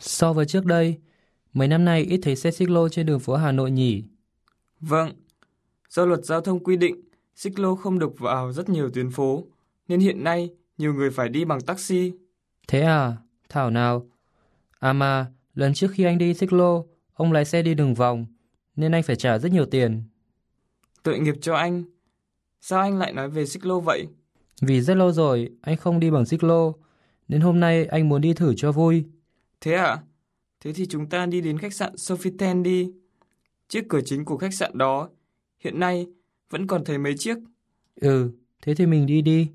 So với trước đây, mấy năm nay ít thấy xe xích lô trên đường phố Hà Nội nhỉ? Vâng, do luật giao thông quy định, xích lô không được vào rất nhiều tuyến phố, nên hiện nay nhiều người phải đi bằng taxi. Thế à? Thảo nào? À mà, lần trước khi anh đi xích lô, ông lái xe đi đường vòng, nên anh phải trả rất nhiều tiền. Tội nghiệp cho anh. Sao anh lại nói về xích lô vậy? Vì rất lâu rồi anh không đi bằng xích lô, nên hôm nay anh muốn đi thử cho vui. Thế à? Thế thì chúng ta đi đến khách sạn Sofitel đi. Chiếc cửa chính của khách sạn đó hiện nay vẫn còn thấy mấy chiếc. Ừ, thế thì mình đi đi.